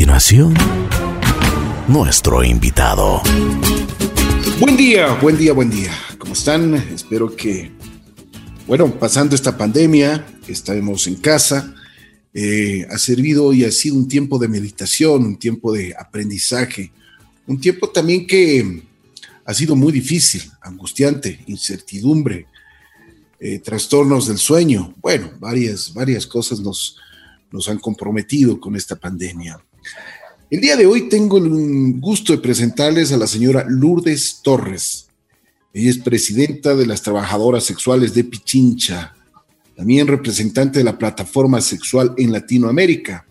continuación, nuestro invitado. Buen día, buen día, buen día. ¿Cómo están? Espero que, bueno, pasando esta pandemia, estamos en casa, eh, ha servido y ha sido un tiempo de meditación, un tiempo de aprendizaje, un tiempo también que ha sido muy difícil, angustiante, incertidumbre, eh, trastornos del sueño. Bueno, varias, varias cosas nos, nos han comprometido con esta pandemia. El día de hoy tengo el gusto de presentarles a la señora Lourdes Torres. Ella es presidenta de las trabajadoras sexuales de Pichincha, también representante de la plataforma sexual en Latinoamérica.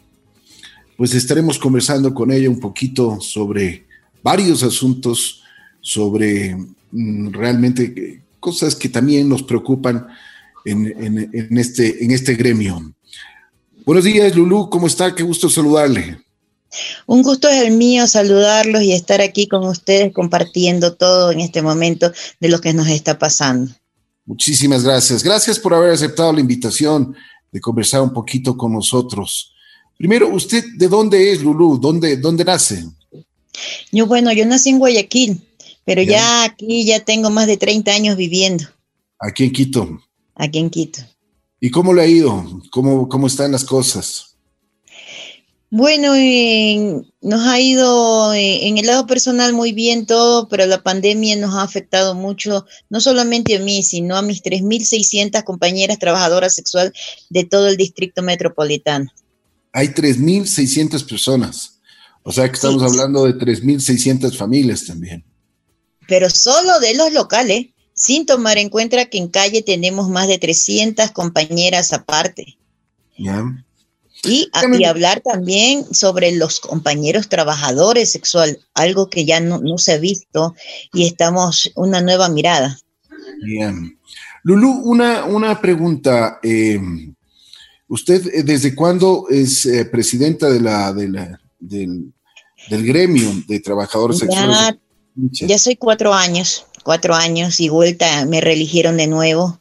Pues estaremos conversando con ella un poquito sobre varios asuntos, sobre mm, realmente eh, cosas que también nos preocupan en, este, en este gremio. Buenos días, Lulú, ¿cómo está? Qué gusto saludarle. Un gusto es el mío saludarlos y estar aquí con ustedes compartiendo todo en este momento de lo que nos está pasando. Muchísimas gracias. Gracias por haber aceptado la invitación de conversar un poquito con nosotros. Primero, ¿usted de dónde es, Lulú? ¿Dónde, dónde nace? Yo, bueno, yo nací en Guayaquil, pero ya aquí ya tengo más de 30 años viviendo. Aquí en Quito. Aquí en Quito. ¿Y cómo le ha ido? ¿Cómo, cómo están las cosas? Bueno, nos ha ido en el lado personal muy bien todo, pero la pandemia nos ha afectado mucho, no solamente a mí, sino a mis 3.600 compañeras trabajadoras sexuales de todo el distrito metropolitano. Hay 3.600 personas, o sea que estamos hablando de 3.600 familias también. Pero solo de los locales sin tomar en cuenta que en calle tenemos más de 300 compañeras aparte. Y, hablar también sobre los compañeros trabajadores sexual, algo que ya no, se ha visto y estamos una nueva mirada. Bien. Lulu, una, una pregunta. Eh, ¿Usted eh, desde cuándo es eh, presidenta de la, del, gremio de trabajadores sexuales? Ya soy cuatro años cuatro años y vuelta me reeligieron de nuevo.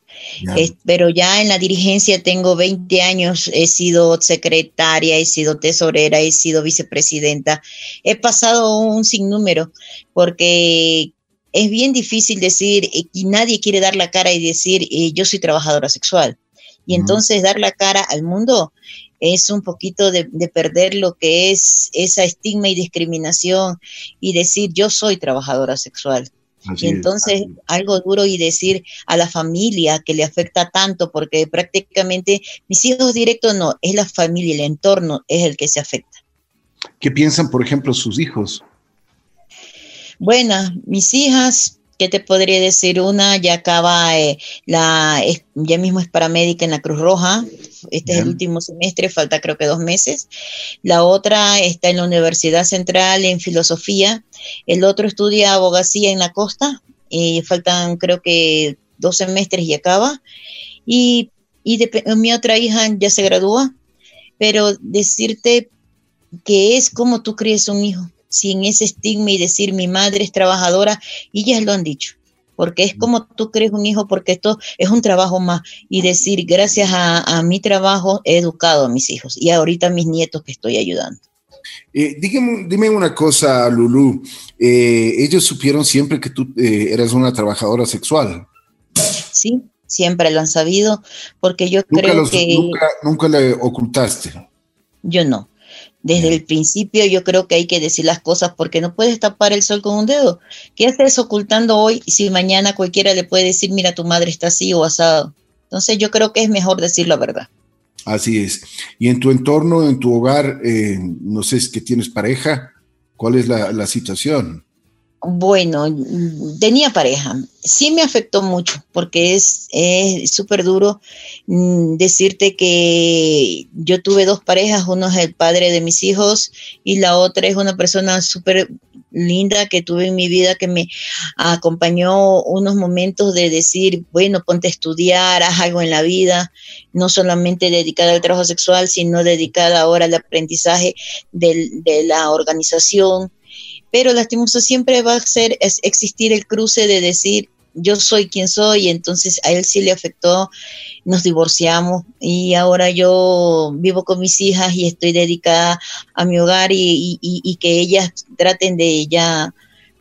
Pero ya en la dirigencia tengo 20 años, he sido secretaria, he sido tesorera, he sido vicepresidenta, he pasado un sinnúmero porque es bien difícil decir y nadie quiere dar la cara y decir eh, yo soy trabajadora sexual. Y entonces dar la cara al mundo es un poquito de, de, perder lo que es esa estigma y discriminación y decir yo soy trabajadora sexual y entonces algo duro y decir a la familia que le afecta tanto, porque prácticamente mis hijos directos no, es la familia, el entorno es el que se afecta. ¿Qué piensan, por ejemplo, sus hijos? Bueno, mis hijas ¿Qué te podría decir? Una ya acaba, eh, la, ya mismo es paramédica en la Cruz Roja, este es el último semestre, falta creo que dos meses. La otra está en la Universidad Central en Filosofía, el otro estudia abogacía en la costa, y faltan creo que dos semestres y acaba. Y, y mi otra hija ya se gradúa, pero decirte que es como tú crees un hijo sin ese estigma y decir mi madre es trabajadora, y ellas lo han dicho, porque es como tú crees un hijo, porque esto es un trabajo más, y decir gracias a, mi trabajo he educado a mis hijos y ahorita a mis nietos que estoy ayudando. Eh, dime una cosa, Lulu. Eh, ellos supieron siempre que tú eh, eras una trabajadora sexual. Sí, siempre lo han sabido, porque yo creo que... Nunca, nunca le ocultaste. Yo no. Desde el principio yo creo que hay que decir las cosas porque no puedes tapar el sol con un dedo. ¿Qué haces ocultando hoy si mañana cualquiera le puede decir, mira, tu madre está así o asado? Entonces yo creo que es mejor decir la verdad. Así es. Y en tu entorno, en tu hogar, eh, no sé, si que tienes pareja? ¿Cuál es la situación? Bueno, tenía pareja. Sí me afectó mucho porque es súper duro mm, decirte que yo tuve dos parejas, uno es el padre de mis hijos y la otra es una persona súper linda que tuve en mi vida que me acompañó unos momentos de decir, bueno, ponte a estudiar, haz algo en la vida, no solamente dedicada al trabajo sexual, sino dedicada ahora al aprendizaje de la organización pero lastimoso siempre va a ser es existir el cruce de decir yo soy quien soy, entonces a él sí le afectó, nos divorciamos y ahora yo vivo con mis hijas y estoy dedicada a mi hogar y, que ellas traten de ya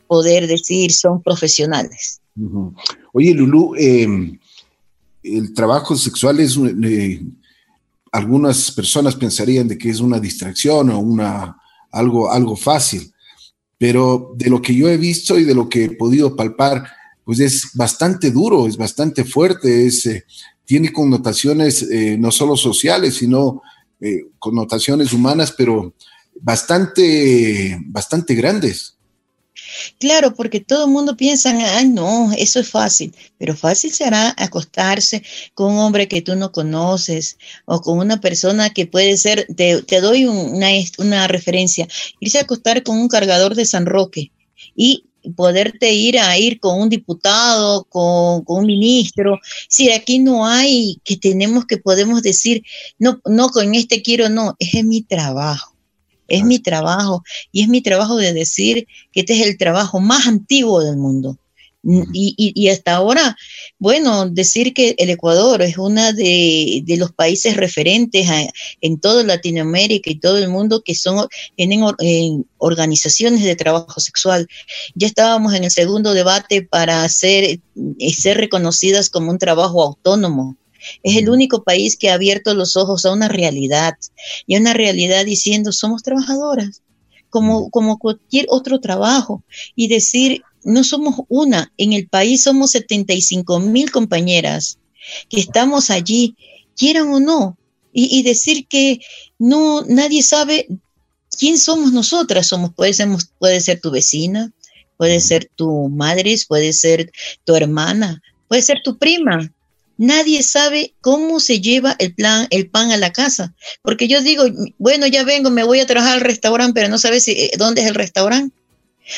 poder decir son profesionales. Oye, Lulu, em, el trabajo sexual es, eh, algunas personas pensarían de que es una distracción o una, algo, algo fácil, pero de lo que yo he visto y de lo que he podido palpar, pues es bastante duro, es bastante fuerte, es, eh, tiene connotaciones eh, no solo sociales, sino connotaciones humanas, pero bastante, bastante grandes. Claro, porque todo el mundo piensa, ay, no, eso es fácil, pero fácil será acostarse con un hombre que tú no conoces o con una persona que puede ser, te, doy una, una referencia, irse a acostar con un cargador de San Roque y poderte ir a ir con un diputado, con, con, un ministro. Si aquí no hay que tenemos que podemos decir, no, no, con este quiero, no, es mi trabajo es mi trabajo y es mi trabajo de decir que este es el trabajo más antiguo del mundo. Y, hasta ahora, bueno, decir que el Ecuador es uno de, los países referentes en toda Latinoamérica y todo el mundo que son, tienen organizaciones de trabajo sexual. Ya estábamos en el segundo debate para ser, eh, ser reconocidas como un trabajo autónomo. Es el único país que ha abierto los ojos a una realidad y a una realidad diciendo somos trabajadoras, como, como cualquier otro trabajo, y decir no somos una, en el país somos 75 mil compañeras que estamos allí, quieran o no, y, decir que no, nadie sabe quién somos nosotras, somos, puede ser, puede ser tu vecina, puede ser tu madre, puede ser tu hermana, puede ser tu prima, nadie sabe cómo se lleva el, plan, el pan a la casa. Porque yo digo, bueno, ya vengo, me voy a trabajar al restaurante, pero no sabes si, eh, dónde es el restaurante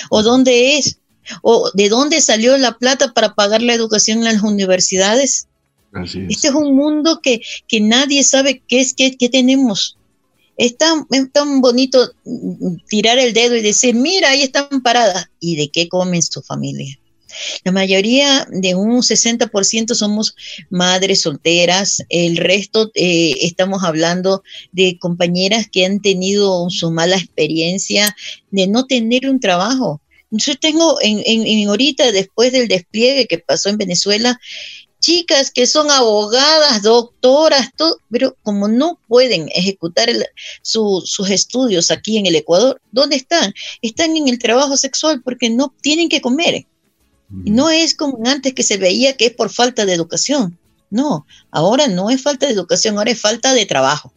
o dónde es o de dónde salió la plata para pagar la educación en las universidades. Este es un mundo que, que nadie sabe qué es, qué, qué tenemos. Es tan, es tan bonito tirar el dedo y decir, mira, ahí están paradas. ¿Y de qué comen su familia? La mayoría de un 60% somos madres solteras, el resto eh, estamos hablando de compañeras que han tenido su mala experiencia de no tener un trabajo. Yo tengo en, en, ahorita, después del despliegue que pasó en Venezuela, chicas que son abogadas, doctoras, todo, pero como no pueden ejecutar sus estudios aquí en el Ecuador, ¿dónde están? Están en el trabajo sexual porque no tienen que comer. No es como antes que se veía que es por falta de educación. No, ahora no es falta de educación, ahora es falta de trabajo.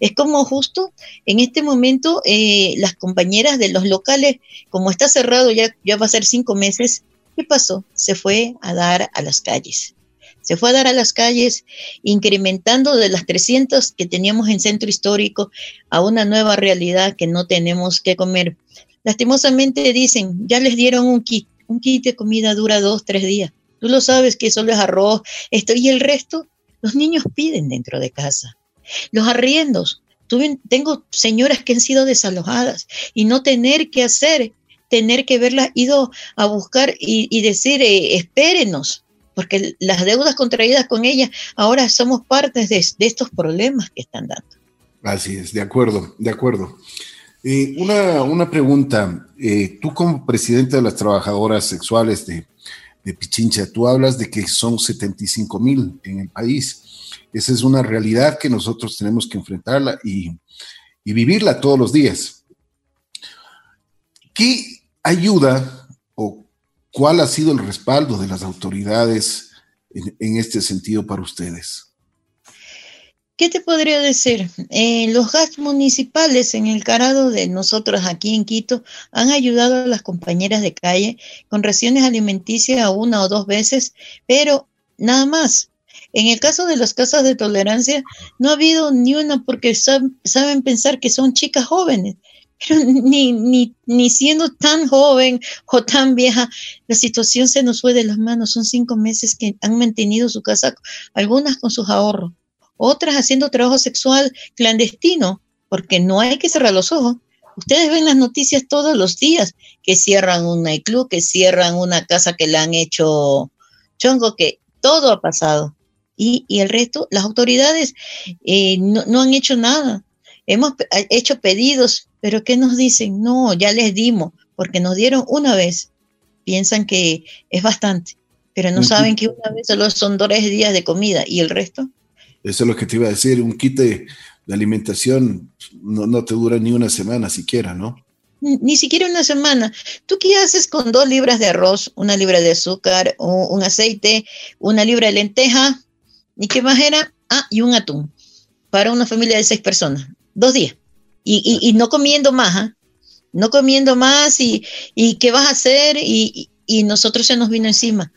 Es como justo en este momento eh, las compañeras de los locales, como está cerrado ya, ya va a ser cinco meses, ¿qué pasó? Se fue a dar a las calles. Se fue a dar a las calles, incrementando de las 300 que teníamos en centro histórico a una nueva realidad que no tenemos que comer. Lastimosamente dicen, ya les dieron un kit, un kit de comida dura dos, tres días. Tú lo sabes que solo es arroz, esto y el resto, los niños piden dentro de casa. Los arriendos. Tuve, tengo señoras que han sido desalojadas y no tener que hacer, tener que verlas ido a buscar y, decir, eh, espérenos, porque las deudas contraídas con ellas ahora somos partes de, de estos problemas que están dando. Así es, de acuerdo, de acuerdo. Eh, una, pregunta. Eh, tú como presidente de las trabajadoras sexuales de, Pichincha, tú hablas de que son 75 mil en el país. Esa es una realidad que nosotros tenemos que enfrentarla y, vivirla todos los días. ¿Qué ayuda o cuál ha sido el respaldo de las autoridades en este sentido para ustedes? ¿Qué te podría decir? Eh, los gastos municipales en el carado de nosotros aquí en Quito han ayudado a las compañeras de calle con raciones alimenticias una o dos veces, pero nada más. En el caso de las casas de tolerancia, no ha habido ni una porque saben pensar que son chicas jóvenes, pero ni, ni, ni siendo tan joven o tan vieja, la situación se nos fue de las manos. Son cinco meses que han mantenido su casa, algunas con sus ahorros otras haciendo trabajo sexual clandestino, porque no hay que cerrar los ojos. Ustedes ven las noticias todos los días que cierran un nightclub, que cierran una casa que le han hecho Chongo, que todo ha pasado. Y, el resto, las autoridades eh, no, han hecho nada. Hemos hecho pedidos, pero ¿qué nos dicen? No, ya les dimos, porque nos dieron una vez. Piensan que es bastante, pero no saben que una vez solo son dos días de comida y el resto. Eso es lo que te iba a decir, un kit de, alimentación no, no, te dura ni una semana siquiera, ¿no? Ni, siquiera una semana. ¿Tú qué haces con dos libras de arroz, una libra de azúcar, un, aceite, una libra de lenteja? ¿Y qué más era? Ah, y un atún para una familia de seis personas. Dos días. Y, y, no comiendo más, ¿ah? No comiendo más y, y, qué vas a hacer y, y nosotros se nos vino encima.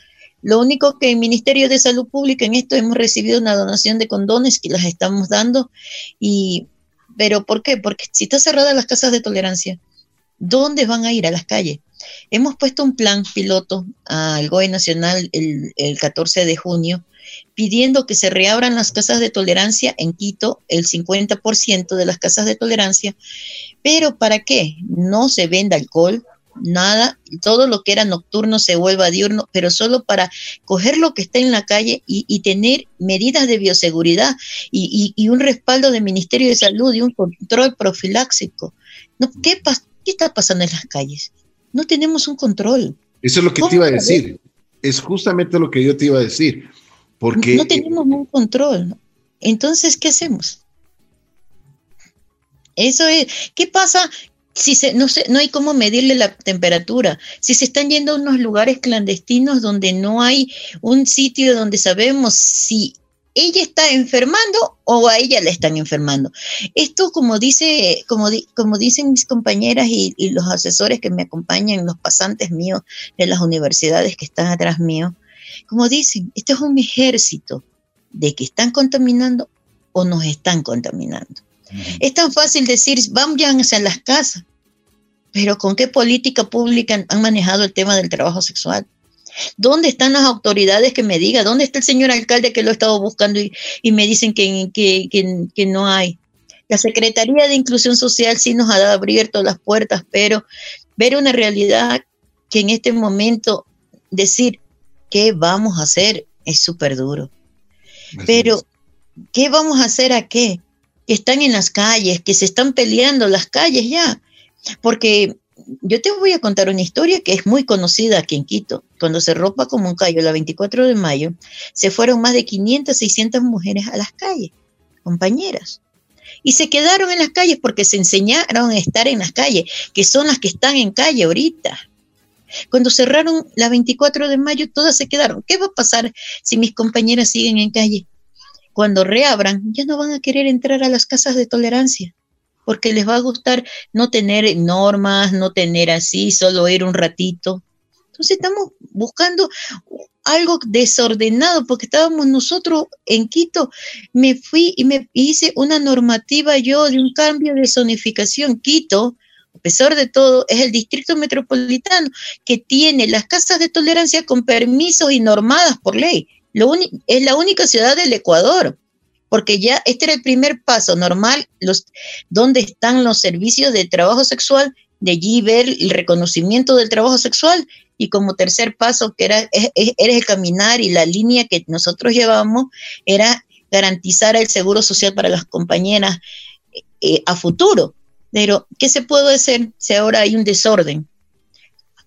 Lo único que el Ministerio de Salud Pública en esto hemos recibido una donación de condones que las estamos dando. Y, pero ¿por qué? Porque si está cerrada las casas de tolerancia, ¿dónde van a ir? A las calles. Hemos puesto un plan piloto al GOE Nacional el, el 14 de junio pidiendo que se reabran las casas de tolerancia en Quito, el 50% de las casas de tolerancia. Pero ¿para qué? No se venda alcohol, nada, todo lo que era nocturno se vuelva diurno, pero solo para coger lo que está en la calle y, tener medidas de bioseguridad y, un respaldo del Ministerio de Salud y un control profiláxico. No, ¿qué, ¿Qué está pasando en las calles? No tenemos un control. Eso es lo que te iba a decir. Es justamente lo que yo te iba a decir. Porque... No tenemos un control. Entonces, ¿qué hacemos? Eso es. ¿Qué pasa si se, no, no hay cómo medirle la temperatura, si se están yendo a unos lugares clandestinos donde no hay un sitio donde sabemos si ella está enfermando o a ella le están enfermando. Esto, como, dice, como, como dicen mis compañeras y, y, los asesores que me acompañan, los pasantes míos de las universidades que están atrás mío, como dicen, esto es un ejército de que están contaminando o nos están contaminando. Es tan fácil decir, vamos a las casas, pero ¿con qué política pública han manejado el tema del trabajo sexual? ¿Dónde están las autoridades que me digan? ¿Dónde está el señor alcalde que lo he estado buscando y, me dicen que, que, no hay? La Secretaría de Inclusión Social sí nos ha abierto las puertas, pero ver una realidad que en este momento decir qué vamos a hacer es súper duro. Pero, ¿qué vamos a hacer a qué? Están en las calles, que se están peleando las calles ya. Porque yo te voy a contar una historia que es muy conocida aquí en Quito. Cuando se ropa como un callo, la 24 de mayo, se fueron más de 500, 600 mujeres a las calles, compañeras. Y se quedaron en las calles porque se enseñaron a estar en las calles, que son las que están en calle ahorita. Cuando cerraron la 24 de mayo, todas se quedaron. ¿Qué va a pasar si mis compañeras siguen en calle? Cuando reabran, ya no van a querer entrar a las casas de tolerancia, porque les va a gustar no tener normas, no tener así, solo ir un ratito. Entonces estamos buscando algo desordenado, porque estábamos nosotros en Quito, me fui y me hice una normativa yo de un cambio de zonificación. Quito, a pesar de todo, es el distrito metropolitano que tiene las casas de tolerancia con permisos y normadas por ley es la única ciudad del Ecuador, porque ya este era el primer paso normal, los, donde están los servicios de trabajo sexual, de allí ver el reconocimiento del trabajo sexual y como tercer paso, que era, el caminar y la línea que nosotros llevamos, era garantizar el seguro social para las compañeras eh, a futuro. Pero, ¿qué se puede hacer si ahora hay un desorden?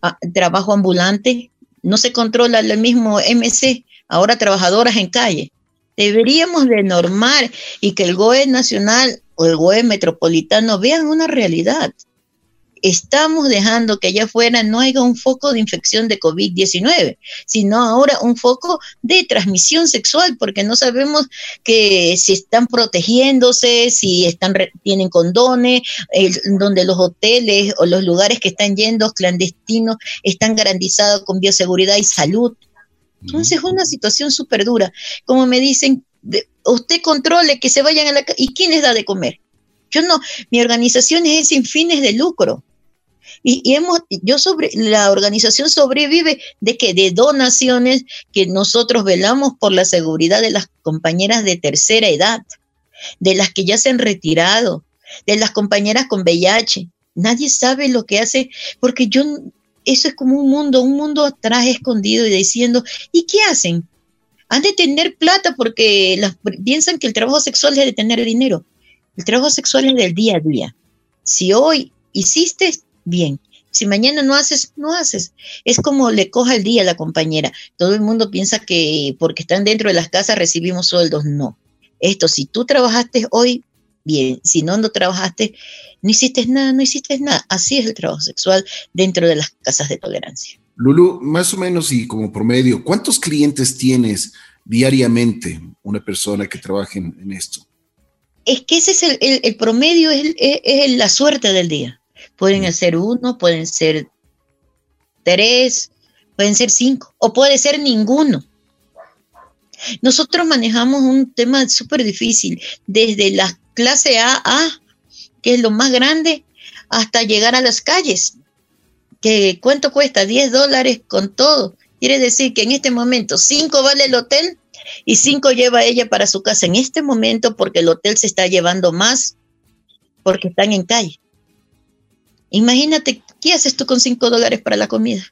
Ah, trabajo ambulante, no se controla el mismo MC, ahora trabajadoras en calle. Deberíamos de normar y que el GOE nacional o el GOE metropolitano vean una realidad. Estamos dejando que allá afuera no haya un foco de infección de COVID-19, sino ahora un foco de transmisión sexual, porque no sabemos que si están protegiéndose, si están tienen condones, donde los hoteles o los lugares que están yendo clandestinos están garantizados con bioseguridad y salud. Entonces es una situación súper dura. Como me dicen, usted controle que se vayan a la ¿Y quién les da de comer? Yo no, mi organización es sin fines de lucro. Y, hemos, yo sobre, la organización sobrevive de que de donaciones que nosotros velamos por la seguridad de las compañeras de tercera edad, de las que ya se han retirado, de las compañeras con VIH. Nadie sabe lo que hace, porque yo eso es como un mundo, un mundo atrás escondido y diciendo, ¿y qué hacen? Han de tener plata porque piensan que el trabajo sexual es de tener dinero. El trabajo sexual es del día a día. Si hoy hiciste, bien. Si mañana no haces, no haces. Es como le coja el día a la compañera. Todo el mundo piensa que porque están dentro de las casas recibimos sueldos. No. Esto, si tú trabajaste hoy, bien. Si no, no trabajaste, no hiciste nada, no hiciste nada. Así es el trabajo sexual dentro de las casas de tolerancia. Lulu, más o menos y como promedio, ¿cuántos clientes tienes diariamente una persona que trabaje en, esto? Es que ese es el, promedio, es, la suerte del día. Pueden mm. ser uno, pueden ser tres, pueden ser cinco, o puede ser ninguno. Nosotros manejamos un tema súper difícil, desde la clase A, A, que es lo más grande, hasta llegar a las calles. Que ¿Cuánto cuesta? 10 dólares con todo. Quiere decir que en este momento 5 vale el hotel y 5 lleva ella para su casa en este momento porque el hotel se está llevando más porque están en calle. Imagínate, ¿qué haces tú con 5 dólares para la comida?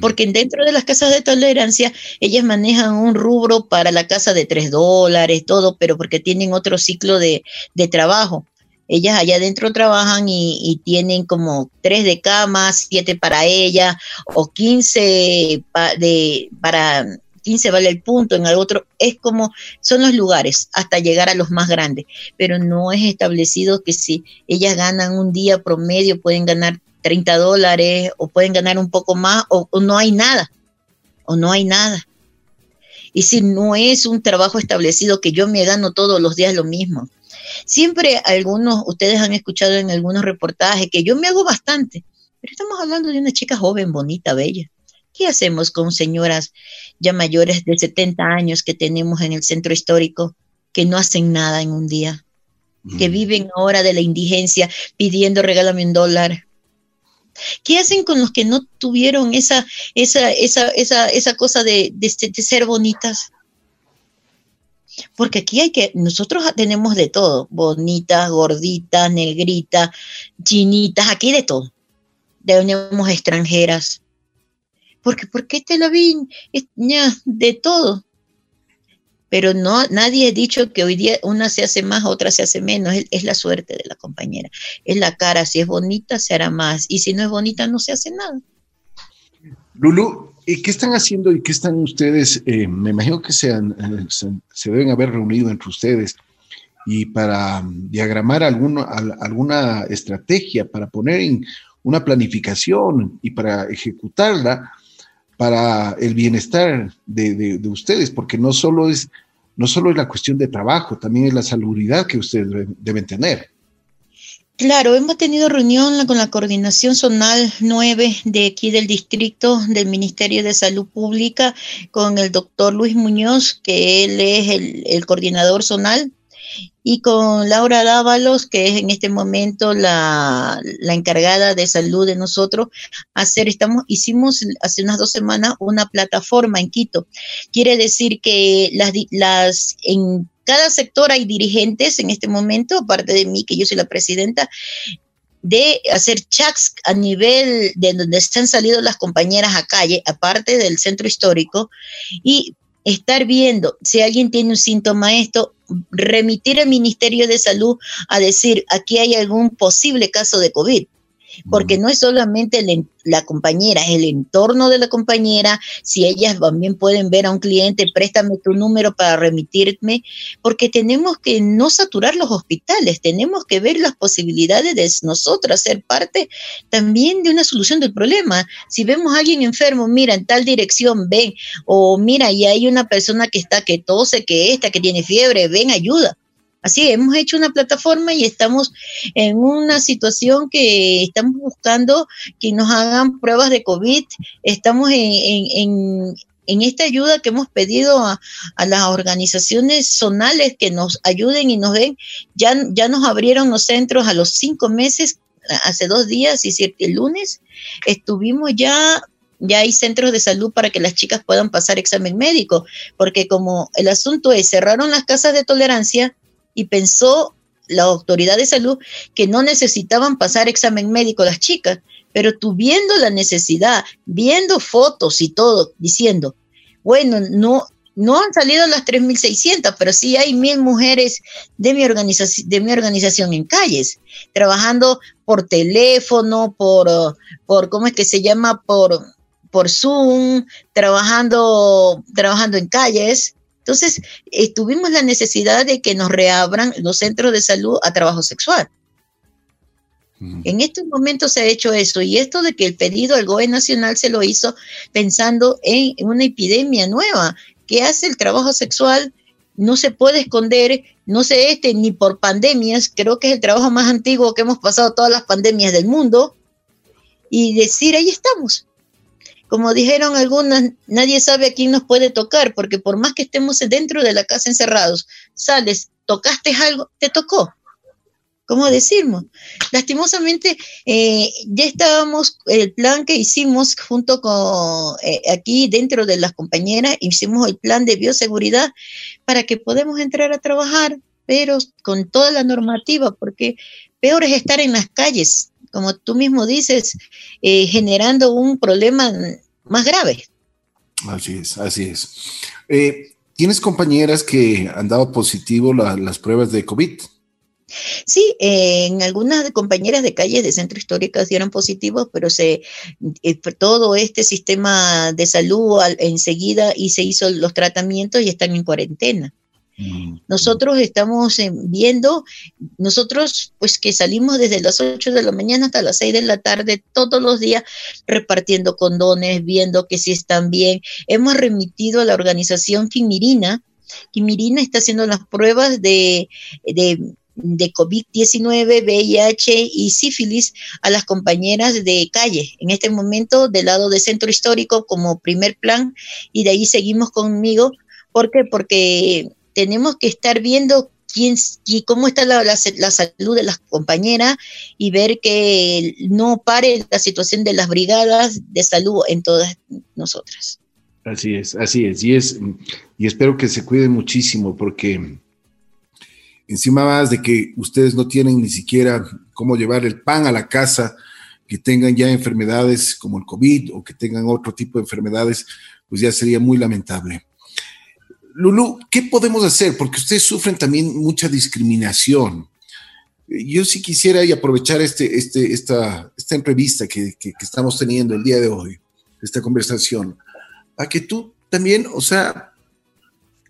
Porque dentro de las casas de tolerancia, ellas manejan un rubro para la casa de 3 dólares, todo, pero porque tienen otro ciclo de, trabajo. Ellas allá adentro trabajan y, tienen como 3 de cama, 7 para ella, o 15 de, para 15 vale el punto, en el otro. Es como, son los lugares hasta llegar a los más grandes, pero no es establecido que si ellas ganan un día promedio pueden ganar 30 dólares o pueden ganar un poco más o, no hay nada, o no hay nada. Y si no es un trabajo establecido que yo me gano todos los días lo mismo. Siempre algunos, ustedes han escuchado en algunos reportajes que yo me hago bastante, pero estamos hablando de una chica joven, bonita, bella. ¿Qué hacemos con señoras ya mayores de 70 años que tenemos en el centro histórico que no hacen nada en un día? Que mm. viven ahora de la indigencia pidiendo regálame un dólar, ¿Qué hacen con los que no tuvieron esa, esa, esa, esa, esa cosa de, de, ser bonitas? Porque aquí hay que, nosotros tenemos de todo, bonitas, gorditas, negritas, chinitas, aquí de todo. Tenemos extranjeras. Porque, ¿por qué te la vi? De todo pero no, nadie ha dicho que hoy día una se hace más, otra se hace menos, es, la suerte de la compañera, es la cara, si es bonita se hará más, y si no es bonita no se hace nada. Lulu, ¿qué están haciendo y qué están ustedes? Eh, me imagino que se, se, deben haber reunido entre ustedes y para diagramar alguna estrategia, para poner en una planificación y para ejecutarla para el bienestar de, ustedes, porque no solo, es, no solo es la cuestión de trabajo, también es la salubridad que ustedes deben, tener. Claro, hemos tenido reunión con la coordinación zonal 9 de aquí del distrito del Ministerio de Salud Pública, con el doctor Luis Muñoz, que él es el, el coordinador zonal y con Laura Dávalos, que es en este momento la, encargada de salud de nosotros, hacer, estamos, hicimos hace unas dos semanas una plataforma en Quito. Quiere decir que las, las en cada sector hay dirigentes en este momento, aparte de mí, que yo soy la presidenta, de hacer chats a nivel de donde están salido las compañeras a calle, aparte del centro histórico, y estar viendo si alguien tiene un síntoma esto, remitir al Ministerio de Salud a decir, aquí hay algún posible caso de COVID porque no es solamente la compañera, es el entorno de la compañera, si ellas también pueden ver a un cliente, préstame tu número para remitirme, porque tenemos que no saturar los hospitales, tenemos que ver las posibilidades de nosotros ser parte también de una solución del problema. Si vemos a alguien enfermo, mira, en tal dirección, ven, o mira, y hay una persona que está, que tose, que esta, que tiene fiebre, ven, ayuda. Así, hemos hecho una plataforma y estamos en una situación que estamos buscando que nos hagan pruebas de COVID. Estamos en, esta ayuda que hemos pedido a, las organizaciones zonales que nos ayuden y nos den. Ya, ya nos abrieron los centros a los cinco meses, hace dos días, y siete, lunes, estuvimos ya ya hay centros de salud para que las chicas puedan pasar examen médico, porque como el asunto es, cerraron las casas de tolerancia, y pensó la autoridad de salud que no necesitaban pasar examen médico las chicas, pero tú viendo la necesidad, viendo fotos y todo, diciendo, bueno, no, no han salido las 3.600, pero sí hay mil mujeres de mi, organización, de mi organización en calles, trabajando por teléfono, por, por ¿cómo es que se llama? Por, por Zoom, trabajando, trabajando en calles. Entonces, eh, tuvimos la necesidad de que nos reabran los centros de salud a trabajo sexual. Mm. En estos momentos se ha hecho eso y esto de que el pedido al GOE nacional se lo hizo pensando en una epidemia nueva que hace el trabajo sexual no se puede esconder, no se este ni por pandemias, creo que es el trabajo más antiguo que hemos pasado todas las pandemias del mundo, y decir, ahí estamos, como dijeron algunas, nadie sabe a quién nos puede tocar, porque por más que estemos dentro de la casa encerrados, sales, tocaste algo, te tocó. ¿Cómo decimos? Lastimosamente, eh, ya estábamos, el plan que hicimos junto con eh, aquí dentro de las compañeras, hicimos el plan de bioseguridad para que podamos entrar a trabajar, pero con toda la normativa, porque peor es estar en las calles, como tú mismo dices, eh, generando un problema más grave. Así es, así es. Eh, ¿Tienes compañeras que han dado positivo las pruebas de COVID? Sí, en algunas compañeras de calles de centro históricas dieron positivos, pero se eh, todo este sistema de salud enseguida y se hizo los tratamientos y están en cuarentena. Nosotros estamos eh, viendo, nosotros pues que salimos desde las 8 de la mañana hasta las 6 de la tarde todos los días repartiendo condones, viendo que si están bien. Hemos remitido a la organización Quimirina. Quimirina está haciendo las pruebas de, de de COVID-19, VIH y sífilis a las compañeras de calle. En este momento, del lado de centro histórico como primer plan, y de ahí seguimos conmigo. ¿Por qué? Porque tenemos que estar viendo quién y cómo está la, la, salud de las compañeras y ver que no pare la situación de las brigadas de salud en todas nosotras. Así es, así es. Y, es, y espero que se cuiden muchísimo porque encima más de que ustedes no tienen ni siquiera cómo llevar el pan a la casa, que tengan ya enfermedades como el COVID o que tengan otro tipo de enfermedades, pues ya sería muy lamentable. Lulu, ¿qué podemos hacer? Porque ustedes sufren también mucha discriminación. Yo sí quisiera y aprovechar este, este, esta, esta entrevista que, que, estamos teniendo el día de hoy, esta conversación, a que tú también, o sea,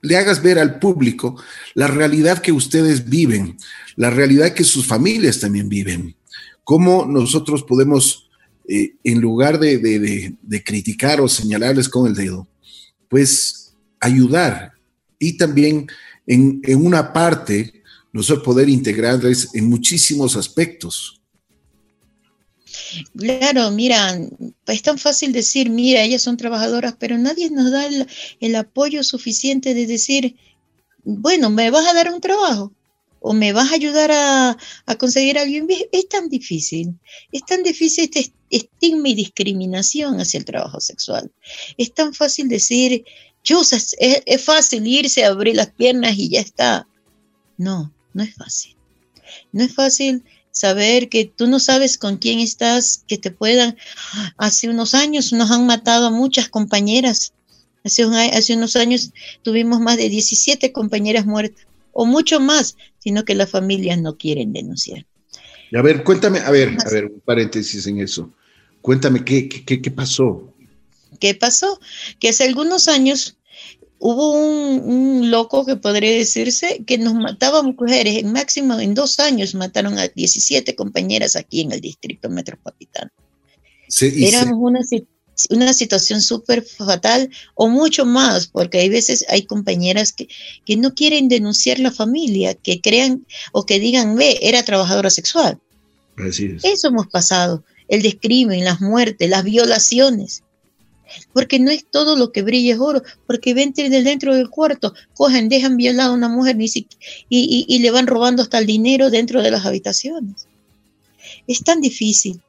le hagas ver al público la realidad que ustedes viven, la realidad que sus familias también viven, cómo nosotros podemos, eh, en lugar de, de, de criticar o señalarles con el dedo, pues ayudar y también en, una parte nosotros poder integrarles en muchísimos aspectos. Claro, mira, es tan fácil decir, mira, ellas son trabajadoras, pero nadie nos da el, apoyo suficiente de decir, bueno, ¿me vas a dar un trabajo? ¿O me vas a ayudar a, a conseguir a alguien? Es tan difícil, es tan difícil este estigma y discriminación hacia el trabajo sexual. Es tan fácil decir, es, es fácil irse, abrir las piernas y ya está. No, no es fácil. No es fácil saber que tú no sabes con quién estás, que te puedan. Hace unos años nos han matado a muchas compañeras. Hace, hace unos años tuvimos más de 17 compañeras muertas, o mucho más, sino que las familias no quieren denunciar. Y a ver, cuéntame, a ver, a ver, un paréntesis en eso. Cuéntame, ¿qué, qué, qué pasó? ¿Qué pasó? Que hace algunos años hubo un, loco que podría decirse que nos mataba mujeres, en máximo en dos años mataron a 17 compañeras aquí en el distrito metropolitano. Sí, Éramos una, una situación súper fatal o mucho más, porque hay veces hay compañeras que, que no quieren denunciar la familia, que crean o que digan, ve, era trabajadora sexual. Así es. Eso hemos pasado, el descrimen, las muertes, las violaciones porque no es todo lo que brilla es oro, porque ven desde dentro del cuarto, cogen, dejan violada a una mujer y, y, le van robando hasta el dinero dentro de las habitaciones. Es tan difícil.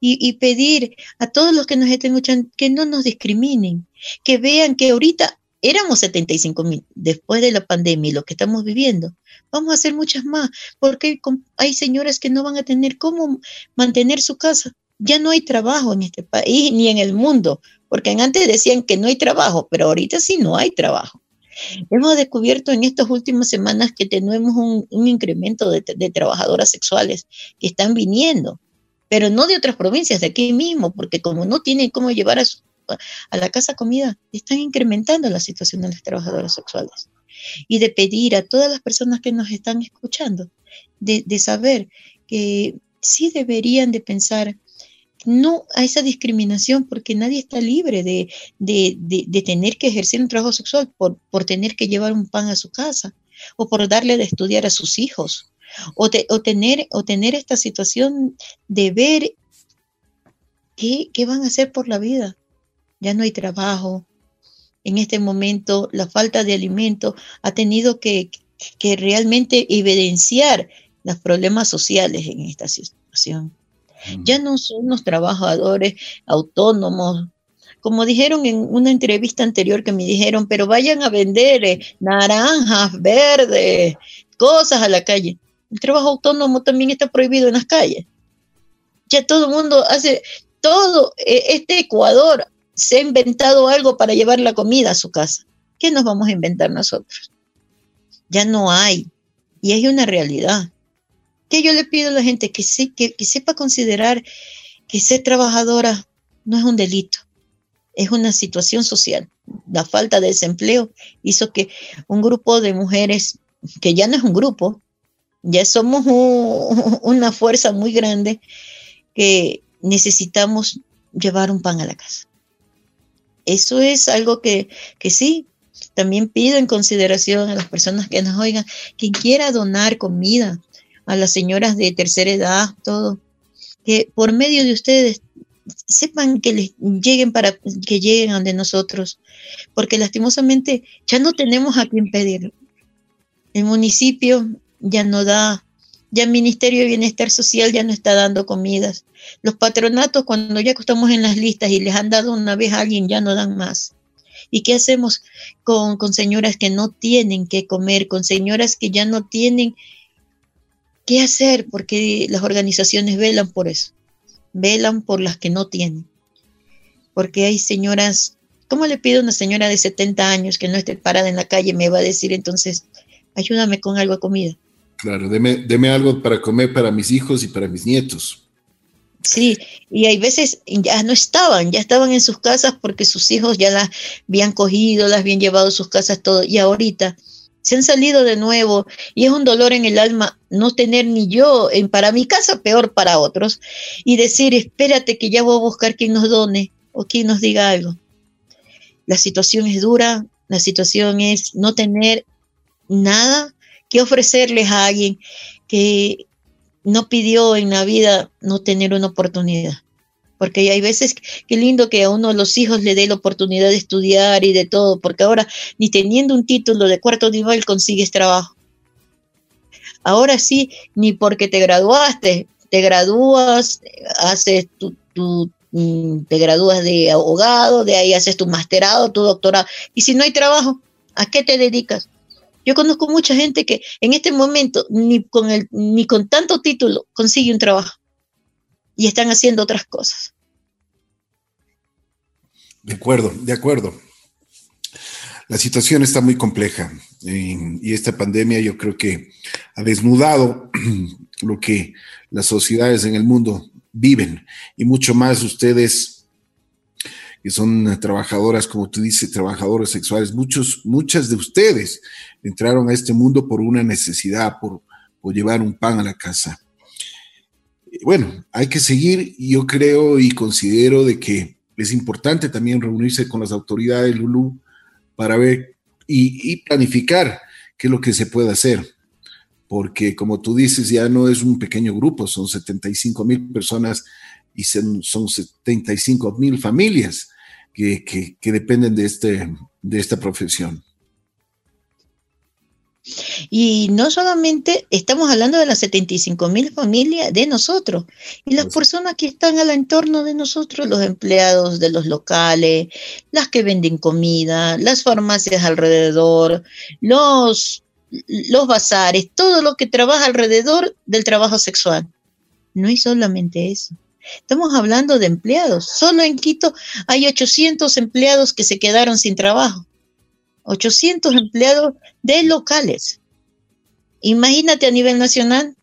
Y, pedir a todos los que nos estén escuchando que no nos discriminen, que vean que ahorita éramos 75 mil. Después de la pandemia y lo que estamos viviendo, vamos a hacer muchas más, porque hay señoras que no van a tener cómo mantener su casa. Ya no hay trabajo en este país ni en el mundo, porque antes decían que no hay trabajo, pero ahorita sí no hay trabajo. Hemos descubierto en estas últimas semanas que tenemos un, incremento de, de, trabajadoras sexuales que están viniendo, pero no de otras provincias, de aquí mismo, porque como no tienen cómo llevar a su a la casa comida, están incrementando la situación de las trabajadoras sexuales. Y de pedir a todas las personas que nos están escuchando, de, saber que sí deberían de pensar no a esa discriminación porque nadie está libre de, de, tener que ejercer un trabajo sexual por, por, tener que llevar un pan a su casa o por darle de estudiar a sus hijos o, o, tener, o tener esta situación de ver qué, qué van a hacer por la vida ya no hay trabajo. En este momento la falta de alimento ha tenido que, realmente evidenciar los problemas sociales en esta situación. Ya no son los trabajadores autónomos, como dijeron en una entrevista anterior que me dijeron, pero vayan a vender eh, naranjas, verdes, cosas a la calle. El trabajo autónomo también está prohibido en las calles. Ya todo el mundo hace, todo eh, este Ecuador se ha inventado algo para llevar la comida a su casa. ¿Qué nos vamos a inventar nosotros? Ya no hay. Y hay una realidad. Que yo le pido a la gente que, que, sepa considerar que ser trabajadora no es un delito, es una situación social. La falta de desempleo hizo que un grupo de mujeres, que ya no es un grupo, ya somos una fuerza muy grande, que necesitamos llevar un pan a la casa eso es algo que, sí, también pido en consideración a las personas que nos oigan, quien quiera donar comida a las señoras de tercera edad, todo, que por medio de ustedes sepan que les lleguen para que lleguen ante nosotros, porque lastimosamente ya no tenemos a quien pedir. El municipio ya no da, ya el Ministerio de Bienestar Social ya no está dando comidas. Los patronatos, cuando ya estamos en las listas y les han dado una vez a alguien, ya no dan más. ¿Y qué hacemos con, con señoras que no tienen que comer, con señoras que ya no tienen qué hacer? Porque las organizaciones velan por eso, velan por las que no tienen. Porque hay señoras, ¿cómo le pido a una señora de 70 años que no esté parada en la calle? Me va a decir entonces, ayúdame con algo de comida. Claro, deme, deme algo para comer para mis hijos y para mis nietos. Sí, y hay veces ya no estaban, ya estaban en sus casas porque sus hijos ya las habían cogido, las habían llevado a sus casas, todo, y ahorita se han salido de nuevo y es un dolor en el alma no tener ni yo en, para mi casa, peor para otros, y decir, espérate que ya voy a buscar quien nos done o quien nos diga algo. La situación es dura, la situación es no tener nada que ofrecerles a alguien que no pidió en la vida no tener una oportunidad. Porque hay veces, qué lindo que a uno los hijos le dé la oportunidad de estudiar y de todo, porque ahora ni teniendo un título de cuarto nivel consigues trabajo. Ahora sí, ni porque te graduaste, te gradúas, haces tu, tu mm, te gradúas de abogado, de ahí haces tu masterado, tu doctorado. Y si no hay trabajo, ¿a qué te dedicas? Yo conozco mucha gente que en este momento ni con, el, ni con tanto título consigue un trabajo y están haciendo otras cosas. De acuerdo, de acuerdo. La situación está muy compleja y, esta pandemia yo creo que ha desnudado lo que las sociedades en el mundo viven y mucho más ustedes que son trabajadoras, como tú dices, trabajadores sexuales. Muchos, muchas de ustedes entraron a este mundo por una necesidad, por, llevar un pan a la casa. Bueno, hay que seguir. Yo creo y considero de que es importante también reunirse con las autoridades, Lulú, para ver y, planificar qué es lo que se puede hacer. Porque como tú dices, ya no es un pequeño grupo, son 75 mil personas y son, son 75 mil familias que, que, dependen de, este, de esta profesión. Y no solamente estamos hablando de las 75 mil familias de nosotros y las personas que están al entorno de nosotros, los empleados de los locales, las que venden comida, las farmacias alrededor, los, los bazares, todo lo que trabaja alrededor del trabajo sexual. No es solamente eso. Estamos hablando de empleados. Solo en Quito hay 800 empleados que se quedaron sin trabajo. 800 empleados de locales. Imagínate a nivel nacional.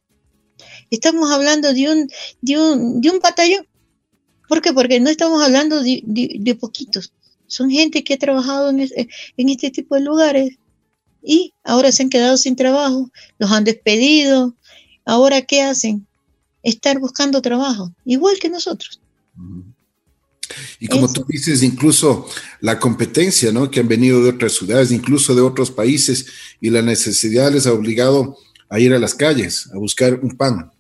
Estamos hablando de un, de un, de un batallón. ¿Por qué? Porque no estamos hablando de, poquitos. Son gente que ha trabajado en, en este tipo de lugares y ahora se han quedado sin trabajo, los han despedido. Ahora, ¿qué hacen? Estar buscando trabajo, igual que nosotros. Y como tú dices, incluso la competencia, ¿no? Que han venido de otras ciudades, incluso de otros países, y la necesidad les ha obligado a ir a las calles, a buscar un pan.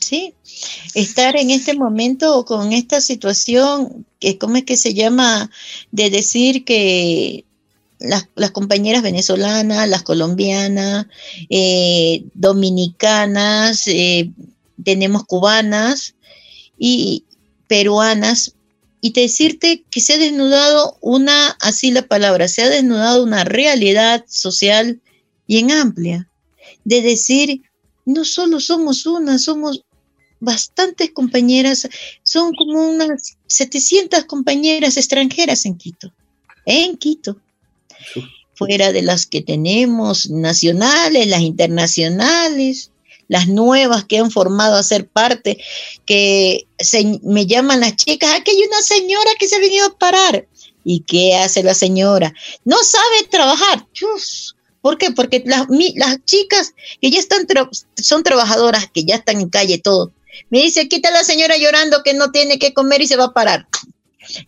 Sí, estar en este momento con esta situación, que ¿cómo es que se llama? De decir que las, compañeras venezolanas, las colombianas, eh, dominicanas, eh, tenemos cubanas, y, peruanas y decirte que se ha desnudado una, así la palabra, se ha desnudado una realidad social bien amplia, de decir, no solo somos una, somos bastantes compañeras, son como unas 700 compañeras extranjeras en Quito, en Quito, fuera de las que tenemos nacionales, las internacionales, las nuevas que han formado a ser parte, que se, me llaman las chicas, aquí hay una señora que se ha venido a parar. ¿Y qué hace la señora? No sabe trabajar. ¿Por qué? Porque las, las chicas que ya están, son trabajadoras, que ya están en calle todo. Me dice, quita la señora llorando que no tiene que comer y se va a parar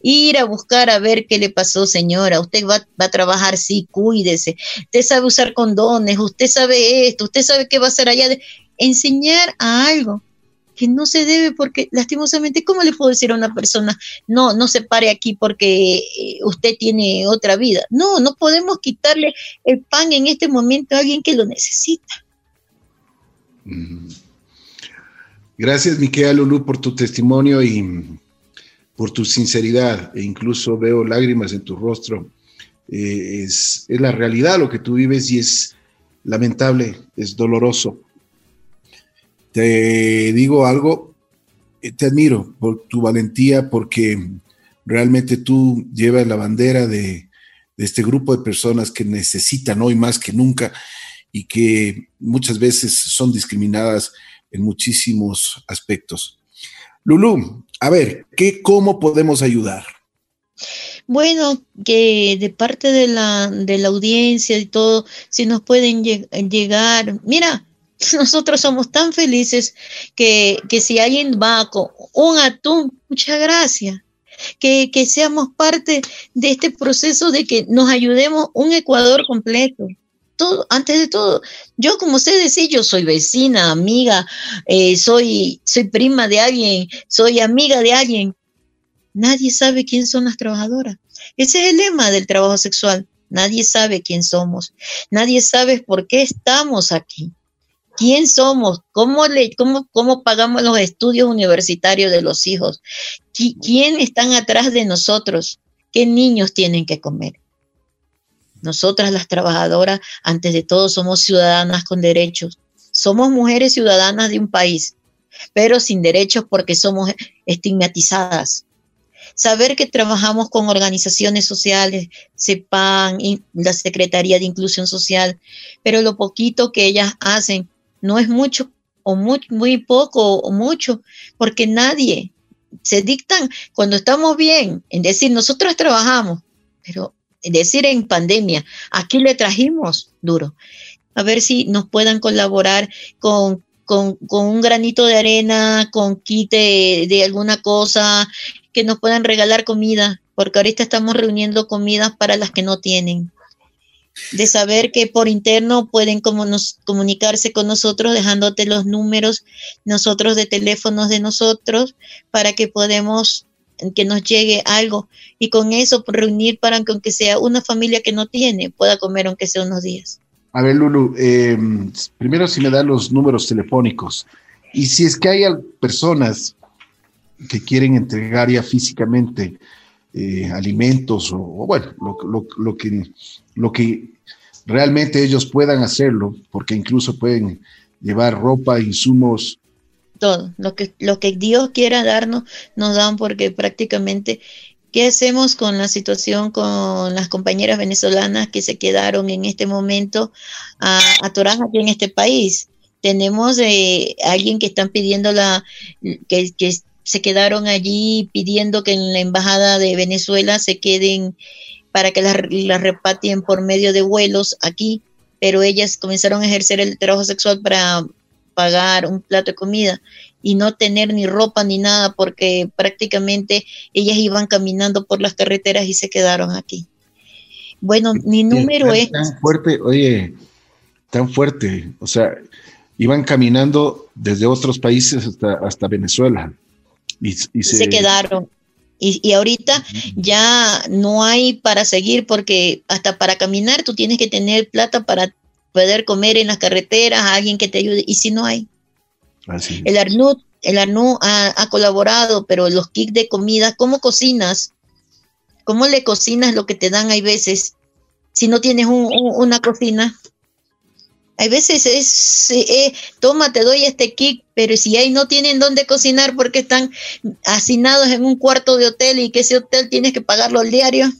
ir a buscar a ver qué le pasó, señora. Usted va, va, a trabajar, sí, cuídese. Usted sabe usar condones, usted sabe esto, usted sabe qué va a hacer allá. Enseñar a algo que no se debe porque lastimosamente, ¿cómo le puedo decir a una persona, no, no se pare aquí porque eh, usted tiene otra vida? No, no podemos quitarle el pan en este momento a alguien que lo necesita. Gracias, Miquel Lulú, por tu testimonio y por tu sinceridad. E incluso veo lágrimas en tu rostro. Eh, es, es la realidad lo que tú vives y es lamentable, es doloroso te digo algo, eh, te admiro por tu valentía porque realmente tú llevas la bandera de, este grupo de personas que necesitan hoy más que nunca y que muchas veces son discriminadas en muchísimos aspectos. Lulú, a ver, ¿qué, ¿cómo podemos ayudar? Bueno, que de parte de la, de la audiencia y todo, si nos pueden llegar, mira, nosotros somos tan felices que, si alguien va con un atún, muchas gracias. Que, seamos parte de este proceso de que nos ayudemos un Ecuador completo. Antes de todo, yo como sé decir, yo soy vecina, amiga, eh, soy, soy prima de alguien, soy amiga de alguien. Nadie sabe quién son las trabajadoras. Ese es el lema del trabajo sexual. Nadie sabe quién somos. Nadie sabe por qué estamos aquí quién somos, cómo, le, cómo, cómo pagamos los estudios universitarios de los hijos, quién están atrás de nosotros, qué niños tienen que comer. Nosotras las trabajadoras, antes de todo, somos ciudadanas con derechos. Somos mujeres ciudadanas de un país, pero sin derechos porque somos estigmatizadas. Saber que trabajamos con organizaciones sociales, CEPAN, la Secretaría de Inclusión Social, pero lo poquito que ellas hacen no es mucho o muy, muy poco o mucho, porque nadie se dictan cuando estamos bien en decir nosotros trabajamos, pero decir en pandemia, aquí le trajimos duro. A ver si nos puedan colaborar con, con, un granito de arena, con kit de, alguna cosa, que nos puedan regalar comida, porque ahorita estamos reuniendo comidas para las que no tienen de saber que por interno pueden comunicarse con nosotros dejándote los números nosotros de teléfonos de nosotros para que podemos que nos llegue algo y con eso reunir para que aunque sea una familia que no tiene pueda comer aunque sea unos días. A ver, Lulu, em, primero si me dan los números telefónicos. Y si es que hay personas que quieren entregar ya físicamente eh, alimentos o, bueno, lo, que, lo que realmente ellos puedan hacerlo, porque incluso pueden llevar ropa, insumos. Todo, lo que, lo que Dios quiera darnos, nos dan porque prácticamente ¿Qué hacemos con la situación con las compañeras venezolanas que se quedaron en este momento atoradas aquí en este país? Tenemos eh, alguien que están pidiendo la, que se quedaron allí pidiendo que en la embajada de Venezuela se queden para que las, las repatien por medio de vuelos aquí, pero ellas comenzaron a ejercer el trabajo sexual para pagar un plato de comida y no tener ni ropa ni nada porque prácticamente ellas iban caminando por las carreteras y se quedaron aquí. Bueno, mi número es... Tan fuerte, oye, tan fuerte, o sea, iban caminando desde otros países hasta, hasta Venezuela. Y, se, quedaron. Y, y, ahorita ya no hay para seguir porque hasta para caminar tú tienes que tener plata para poder comer en las carreteras, alguien que te ayude. Y si no hay, el Arnud, el Arnud ha, colaborado, pero los kits de comida, ¿cómo cocinas? ¿Cómo le cocinas lo que te dan? Hay veces, si no tienes una cocina. Hay veces es, eh, toma, te doy este kit, pero si ahí no tienen dónde cocinar porque están hacinados en un cuarto de hotel y que ese hotel tienes que pagarlo al diario.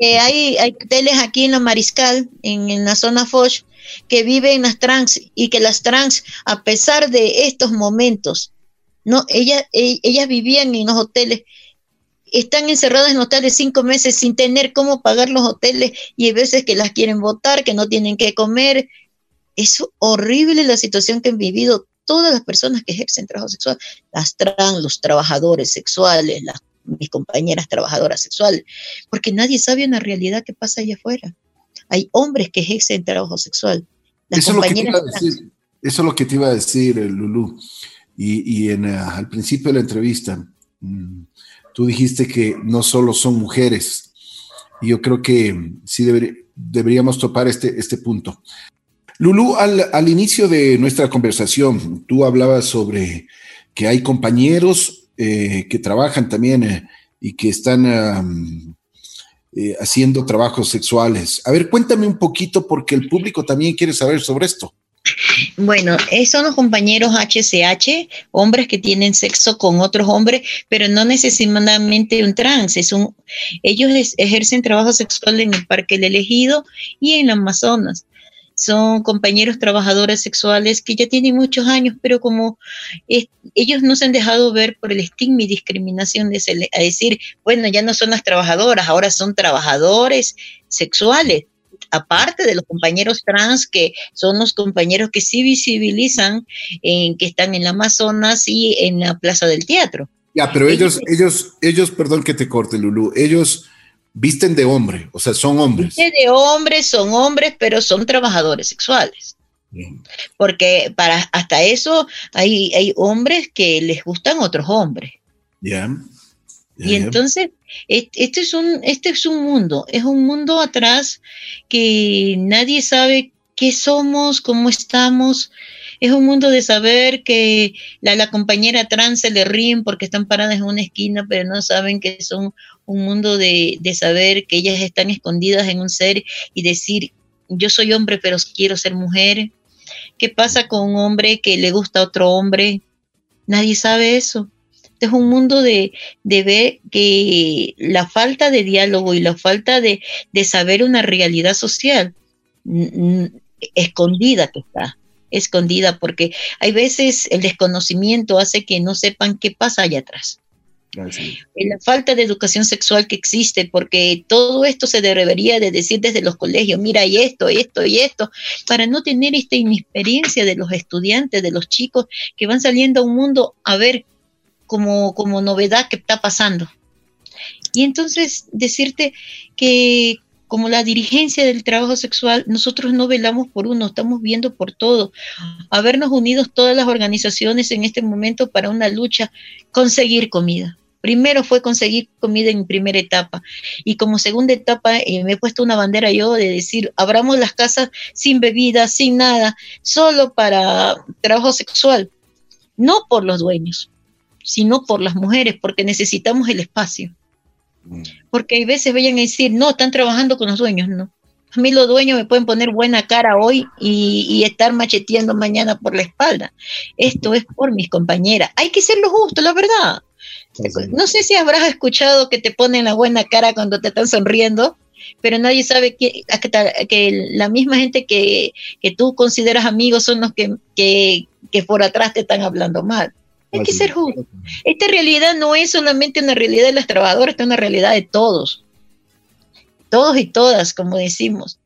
Eh, hay, hay hoteles aquí en la Mariscal, en, en la zona Foch, que viven en las trans y que las trans, a pesar de estos momentos, no, ellas, e, ellas vivían en los hoteles, están encerradas en hoteles cinco meses sin tener cómo pagar los hoteles y hay veces que las quieren votar, que no tienen que comer. Es horrible la situación que han vivido todas las personas que ejercen trabajo sexual, las trans, los trabajadores sexuales, las, mis compañeras trabajadoras sexuales, porque nadie sabe una realidad que pasa allá afuera hay hombres que ejercen trabajo sexual. eso, es lo que te iba a decir, eso es lo que te iba a decir, Lulú. Y, en, eh, al principio de la entrevista, mm, tú dijiste que no solo son mujeres. Y yo creo que sí deberíamos topar este, este punto. Lulú, al, inicio de nuestra conversación, tú hablabas sobre que hay compañeros eh, que trabajan también eh, y que están eh, haciendo trabajos sexuales. A ver, cuéntame un poquito porque el público también quiere saber sobre esto. Bueno, son los compañeros HCH, hombres que tienen sexo con otros hombres, pero no necesariamente un trans. Es un, ellos ejercen trabajo sexual en el Parque del Elegido y en Amazonas son compañeros trabajadores sexuales que ya tienen muchos años, pero como ellos no se han dejado ver por el estigma y discriminación de a decir, bueno, ya no son las trabajadoras, ahora son trabajadores sexuales, aparte de los compañeros trans que son los compañeros que sí visibilizan, en, que están en la Amazonas y en la Plaza del Teatro. Ya, pero ellos, ellos, ellos, perdón que te corte, Lulu, ellos visten de hombre, o sea, son hombres. Visten de hombres, son hombres, pero son trabajadores sexuales. Porque para hasta eso hay, hay hombres que les gustan otros hombres. Ya. y entonces, este es, un, este es un mundo, es un mundo atrás que nadie sabe qué somos, cómo estamos. Es un mundo de saber que la, la compañera trans se le ríen porque están paradas en una esquina, pero no saben que son un mundo de, saber que ellas están escondidas en un ser y decir, yo soy hombre, pero quiero ser mujer. ¿Qué pasa con un hombre que le gusta a otro hombre? Nadie sabe eso. Este es un mundo de, de ver que la falta de diálogo y la falta de, de saber una realidad social escondida que está, escondida, porque hay veces el desconocimiento hace que no sepan qué pasa allá atrás. La falta de educación sexual que existe, porque todo esto se debería de decir desde los colegios, mira, y esto, esto, y esto, para no tener esta inexperiencia de los estudiantes, de los chicos que van saliendo a un mundo a ver como, como novedad que está pasando. Y entonces decirte que como la dirigencia del trabajo sexual, nosotros no velamos por uno, estamos viendo por todo. Habernos unidos todas las organizaciones en este momento para una lucha, conseguir comida Primero fue conseguir comida en primera etapa y como segunda etapa eh, me he puesto una bandera yo de decir, abramos las casas sin bebida, sin nada, solo para trabajo sexual, no por los dueños, sino por las mujeres, porque necesitamos el espacio. Mm. Porque hay veces vayan a decir, no, están trabajando con los dueños, no. A mí los dueños me pueden poner buena cara hoy y, estar macheteando mañana por la espalda. Esto es por mis compañeras. Hay que ser lo justo, la verdad. No sé si habrás escuchado que te ponen la buena cara cuando te están sonriendo, pero nadie sabe que, que la misma gente que, tú consideras amigos son los que, que, por atrás te están hablando mal. Hay que ser justo. Esta realidad no es solamente una realidad de las trabajadoras, es una realidad de todos todos y todas, como decimos,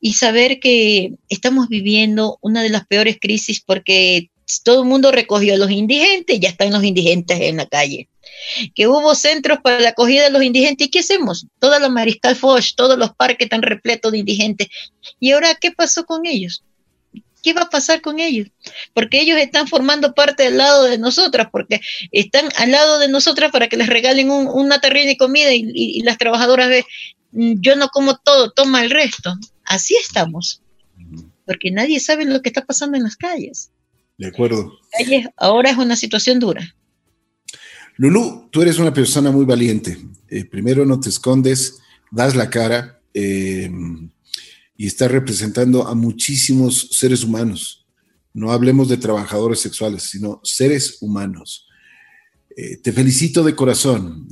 y saber que estamos viviendo una de las peores crisis porque todo el mundo recogió a los indigentes, ya están los indigentes en la calle. Que hubo centros para la acogida de los indigentes, ¿y qué hacemos? Toda la Mariscal Foch, todos los parques están repletos de indigentes. ¿Y ahora qué pasó con ellos? ¿Qué va a pasar con ellos? Porque ellos están formando parte del lado de nosotras, porque están al lado de nosotras para que les regalen una terrina de comida y, y, las trabajadoras ven, Mm, yo no como todo, toma el resto. Así estamos, porque nadie sabe lo que está pasando en las calles. De acuerdo. Ahora es una situación dura. Lulú, tú eres una persona muy valiente. Eh, primero no te escondes, das la cara eh, y estás representando a muchísimos seres humanos. No hablemos de trabajadores sexuales, sino seres humanos. Eh, te felicito de corazón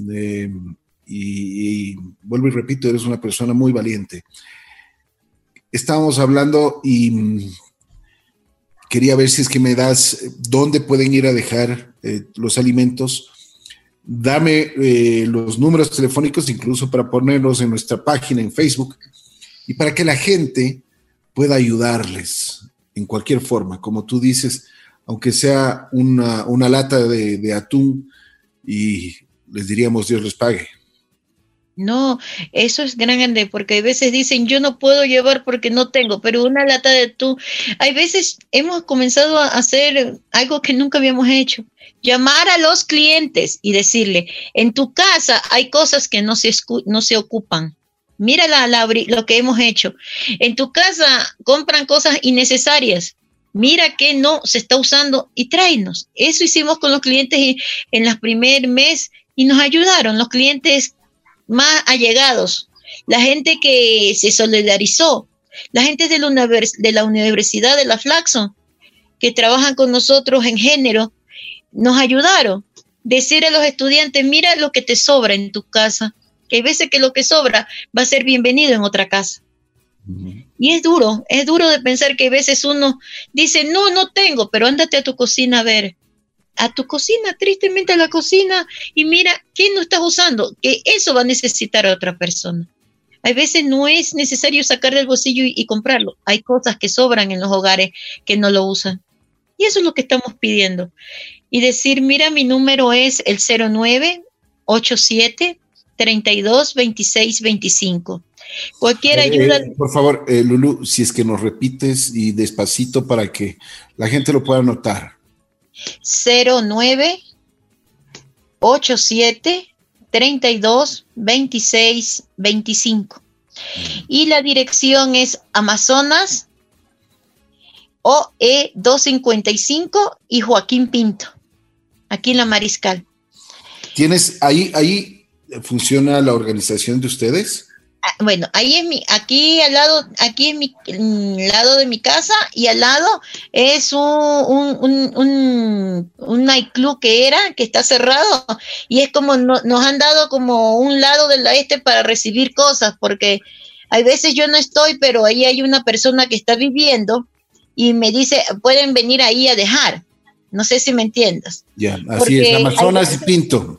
y, vuelvo y repito, eres una persona muy valiente. Estábamos hablando y quería ver si es que me das dónde pueden ir a dejar eh, los alimentos. Dame eh, los números telefónicos, incluso para ponerlos en nuestra página en Facebook y para que la gente pueda ayudarles en cualquier forma, como tú dices, aunque sea una, una lata de, de atún y les diríamos Dios les pague. No, eso es grande porque a veces dicen yo no puedo llevar porque no tengo, pero una lata de tú. Hay veces hemos comenzado a hacer algo que nunca habíamos hecho. Llamar a los clientes y decirle, en tu casa hay cosas que no se, no se ocupan. Mira la, lo que hemos hecho. En tu casa compran cosas innecesarias. Mira que no se está usando y tráenos. Eso hicimos con los clientes en el primer mes y nos ayudaron. Los clientes más allegados, la gente que se solidarizó, la gente de la, de la Universidad de la Flaxon, que trabajan con nosotros en género, nos ayudaron. Decir a los estudiantes, mira lo que te sobra en tu casa, que hay veces que lo que sobra va a ser bienvenido en otra casa. Y es duro, es duro de pensar que a veces uno dice, no, no tengo, pero ándate a tu cocina a ver a tu cocina, tristemente a la cocina, y mira, ¿qué no estás usando? Que eso va a necesitar a otra persona. Hay veces no es necesario sacar del bolsillo y, comprarlo. Hay cosas que sobran en los hogares que no lo usan. Y eso es lo que estamos pidiendo. Y decir, mira, mi número es el 0987 32 26 25. Cualquier ayuda. por favor, eh, Lulu, si es que nos repites y despacito para que la gente lo pueda notar. 09 87 32 26 25. Y la dirección es Amazonas OE 255 y Joaquín Pinto, aquí en la Mariscal. ¿Tienes ahí, ahí funciona la organización de ustedes? Ah, bueno, ahí es mi, aquí al lado, aquí es mi lado de mi casa y al lado es un, un, un, un nightclub que era, que está cerrado y es como nos han dado como un lado del este para recibir cosas porque hay veces yo no estoy, pero ahí hay una persona que está viviendo y me dice, pueden venir ahí a dejar. No sé si me entiendas. Ya, así es, Amazonas y Pinto.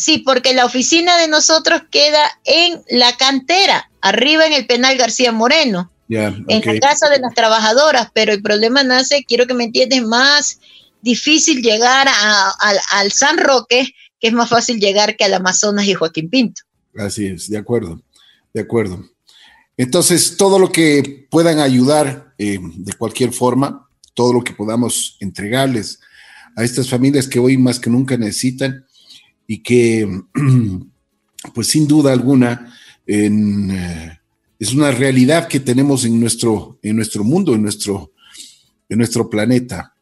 Sí, porque la oficina de nosotros queda en la cantera, arriba en el penal García Moreno, en la casa de las trabajadoras, pero el problema nace, quiero que me entiendes, más difícil llegar al San Roque, que es más fácil llegar que al Amazonas y Joaquín Pinto. Así es, de acuerdo, de acuerdo. Entonces, todo lo que puedan ayudar eh, de cualquier forma, todo lo que podamos entregarles a estas familias que hoy más que nunca necesitan, y que, pues sin duda alguna, eh, es una realidad que tenemos en nuestro, en nuestro mundo, en nuestro, en nuestro planeta.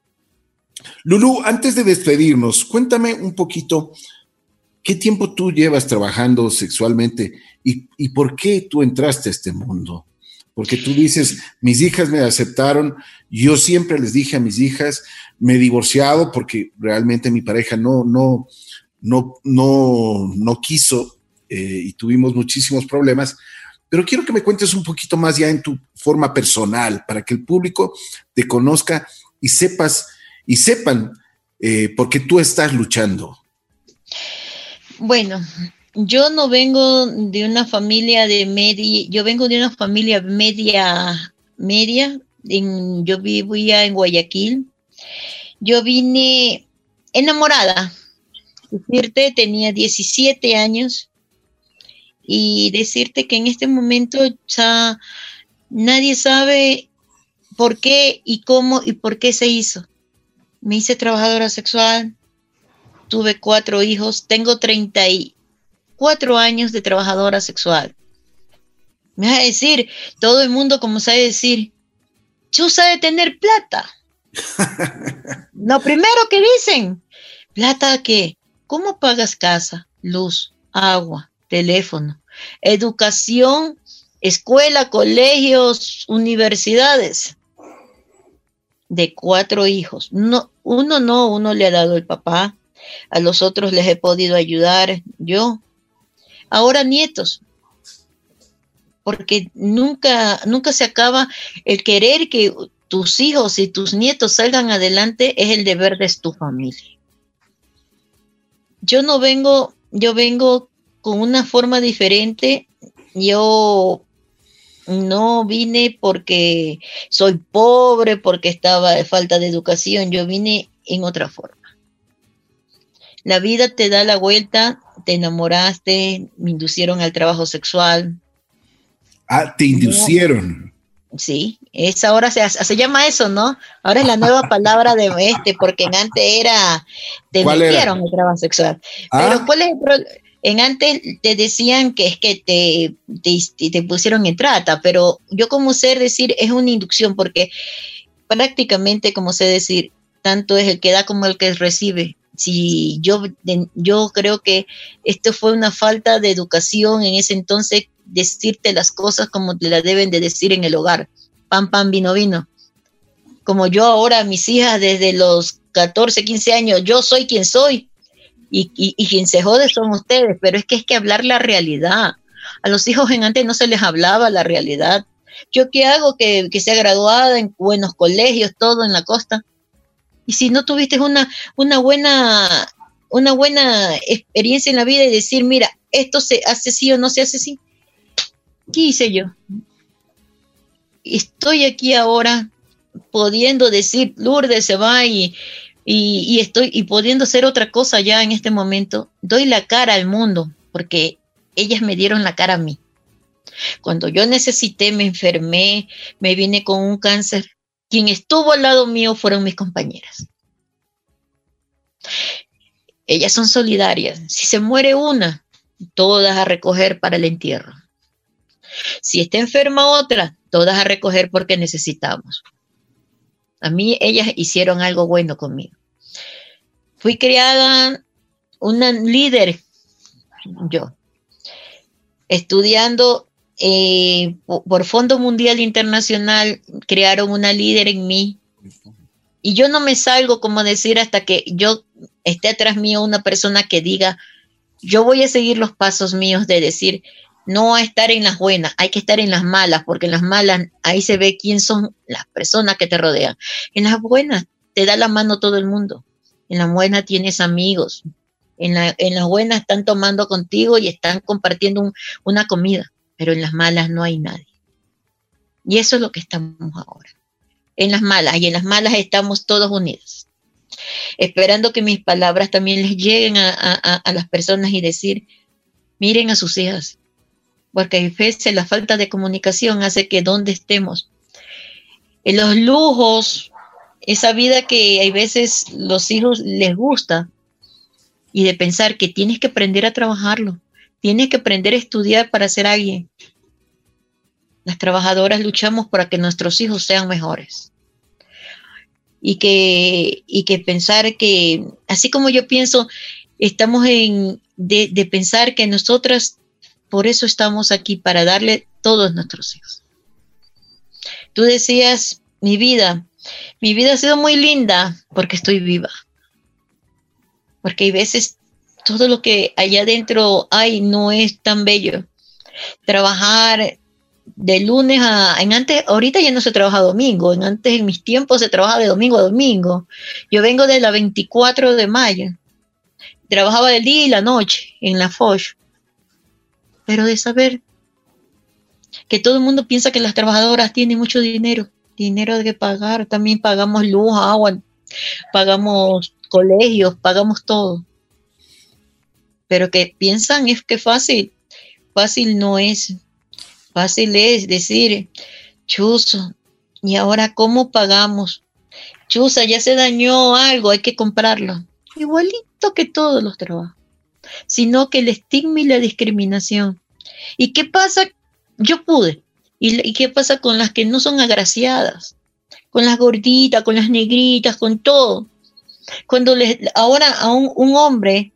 Lulu, antes de despedirnos, cuéntame un poquito qué tiempo tú llevas trabajando sexualmente y, y por qué tú entraste a este mundo porque tú dices, mis hijas me aceptaron, yo siempre les dije a mis hijas, me he divorciado porque realmente mi pareja no, no, no, no, no quiso eh, y tuvimos muchísimos problemas, pero quiero que me cuentes un poquito más ya en tu forma personal, para que el público te conozca y sepas y sepan eh, por qué tú estás luchando. Bueno, yo no vengo de una familia de media, yo vengo de una familia media, media, en, yo vivía en Guayaquil. Yo vine enamorada, decirte, tenía 17 años y decirte que en este momento ya nadie sabe por qué y cómo y por qué se hizo. Me hice trabajadora sexual, tuve cuatro hijos, tengo 30 y cuatro años de trabajadora sexual. Me vas a decir, todo el mundo como sabe decir, tú de tener plata. Lo primero que dicen, plata qué? ¿Cómo pagas casa, luz, agua, teléfono, educación, escuela, colegios, universidades? De cuatro hijos. No, uno no, uno le ha dado el papá, a los otros les he podido ayudar yo, ahora nietos, porque nunca, nunca se acaba el querer que tus hijos y tus nietos salgan adelante es el deber de tu familia. Yo no vengo, yo vengo con una forma diferente. Yo no vine porque soy pobre, porque estaba de falta de educación. Yo vine en otra forma. La vida te da la vuelta te enamoraste, me inducieron al trabajo sexual. Ah, te inducieron. Sí, es ahora se, se llama eso, ¿no? Ahora es la nueva palabra de este, porque en antes era, te metieron el trabajo sexual. Pero ah. ¿cuál es el En antes te decían que es que te, te, te pusieron en trata, pero yo como sé decir, es una inducción, porque prácticamente como sé decir, tanto es el que da como el que recibe si yo, yo creo que esto fue una falta de educación en ese entonces, decirte las cosas como te las deben de decir en el hogar. Pan, pan, vino, vino. Como yo ahora, mis hijas desde los 14, 15 años, yo soy quien soy. Y, y, quien se jode son ustedes, pero es que es que hablar la realidad. A los hijos en antes no se les hablaba la realidad. ¿Yo qué hago? Que, que sea graduada en buenos colegios, todo en la costa y si no tuviste una, una, buena, una buena experiencia en la vida y decir, mira, esto se hace sí o no se hace sí, ¿qué hice yo? Estoy aquí ahora pudiendo decir, Lourdes se va y, y, estoy y pudiendo hacer otra cosa ya en este momento, doy la cara al mundo, porque ellas me dieron la cara a mí. Cuando yo necesité, me enfermé, me vine con un cáncer, quien estuvo al lado mío fueron mis compañeras. Ellas son solidarias. Si se muere una, todas a recoger para el entierro. Si está enferma otra, todas a recoger porque necesitamos. A mí ellas hicieron algo bueno conmigo. Fui criada una líder, yo, estudiando eh, por Fondo Mundial Internacional crearon una líder en mí. Y yo no me salgo, como decir, hasta que yo esté atrás mío una persona que diga, yo voy a seguir los pasos míos de decir, no a estar en las buenas, hay que estar en las malas, porque en las malas ahí se ve quién son las personas que te rodean. En las buenas te da la mano todo el mundo. En las buenas tienes amigos. En, en las buenas están tomando contigo y están compartiendo una comida pero en las malas no hay nadie. Y eso es lo que estamos ahora. En las malas, y en las malas estamos todos unidos. Esperando que mis palabras también les lleguen a, las personas y decir, miren a sus hijas, porque a veces la falta de comunicación hace que donde estemos, en los lujos, esa vida que a veces los hijos les gusta, y de pensar que tienes que aprender a trabajarlo, tienes que aprender a estudiar para ser alguien. Las trabajadoras luchamos para que nuestros hijos sean mejores. Y que, y que pensar que, así como yo pienso, estamos en, de, de pensar que nosotras, por eso estamos aquí, para darle todos nuestros hijos. Tú decías, mi vida, mi vida ha sido muy linda porque estoy viva. Porque hay veces todo lo que allá adentro hay no es tan bello. Trabajar de lunes a en antes ahorita ya no se trabaja domingo, en antes en mis tiempos se trabaja de domingo a domingo. Yo vengo de la 24 de mayo. Trabajaba el día y la noche en la Foch. Pero de saber que todo el mundo piensa que las trabajadoras tienen mucho dinero, dinero de pagar, también pagamos luz, agua, pagamos colegios, pagamos todo. Pero que piensan es que fácil, fácil no es. Fácil es decir, chuzo, ¿y ahora cómo pagamos? Chusa, ya se dañó algo, hay que comprarlo. Igualito que todos los trabajos. Sino que el estigma y la discriminación. ¿Y qué pasa yo pude. ¿Y, qué pasa con las que no son agraciadas? Con las gorditas, con las negritas, con todo. Cuando les, ahora a un, hombre